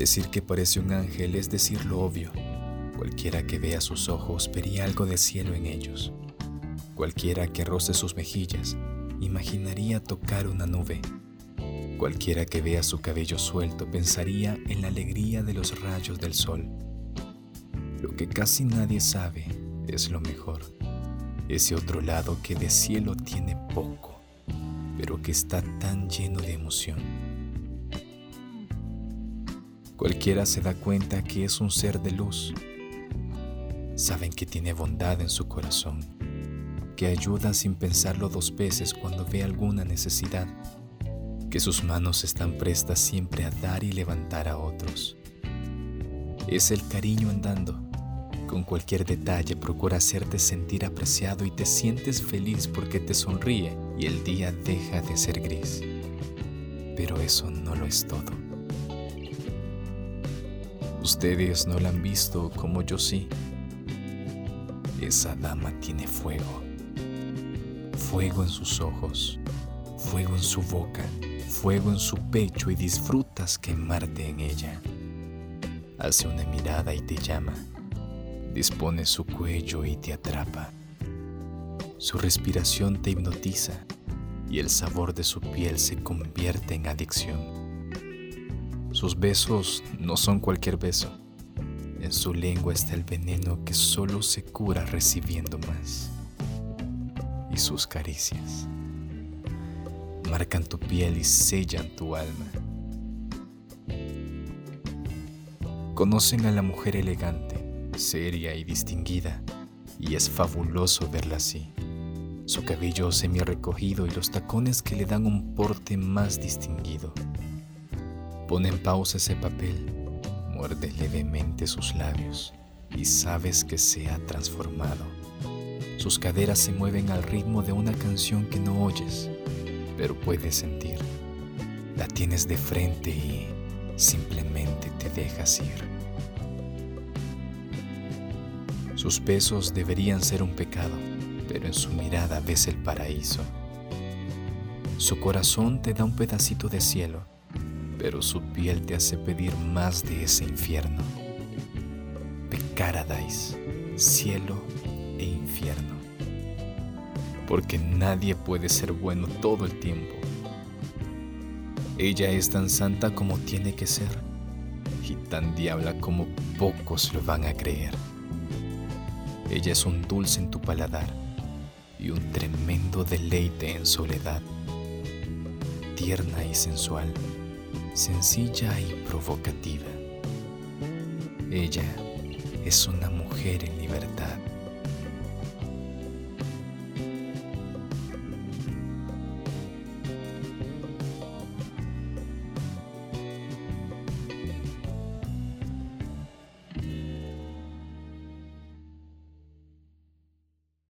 Decir que parece un ángel es decir lo obvio. Cualquiera que vea sus ojos vería algo de cielo en ellos. Cualquiera que roce sus mejillas imaginaría tocar una nube. Cualquiera que vea su cabello suelto pensaría en la alegría de los rayos del sol. Lo que casi nadie sabe es lo mejor, ese otro lado que de cielo tiene poco, pero que está tan lleno de emoción. Cualquiera se da cuenta que es un ser de luz. Saben que tiene bondad en su corazón, que ayuda sin pensarlo dos veces cuando ve alguna necesidad que sus manos están prestas siempre a dar y levantar a otros. Es el cariño andando. Con cualquier detalle procura hacerte sentir apreciado y te sientes feliz porque te sonríe y el día deja de ser gris. Pero eso no lo es todo. Ustedes no la han visto como yo sí. Esa dama tiene fuego. Fuego en sus ojos, fuego en su boca fuego en su pecho y disfrutas quemarte en ella. Hace una mirada y te llama. Dispone su cuello y te atrapa. Su respiración te hipnotiza y el sabor de su piel se convierte en adicción. Sus besos no son cualquier beso. En su lengua está el veneno que solo se cura recibiendo más. Y sus caricias marcan tu piel y sellan tu alma. Conocen a la mujer elegante, seria y distinguida, y es fabuloso verla así. Su cabello semi recogido y los tacones que le dan un porte más distinguido. Pone en pausa ese papel, muerde levemente sus labios y sabes que se ha transformado. Sus caderas se mueven al ritmo de una canción que no oyes, pero puedes sentir. La tienes de frente y simplemente te dejas ir. Sus besos deberían ser un pecado, pero en su mirada ves el paraíso. Su corazón te da un pedacito de cielo, pero su piel te hace pedir más de ese infierno. Paradise, cielo e infierno porque nadie puede ser bueno todo el tiempo. Ella es tan santa como tiene que ser y tan diabla como pocos lo van a creer. Ella es un dulce en tu paladar y un tremendo deleite en soledad. Tierna y sensual, sencilla y provocativa. Ella es una mujer en libertad.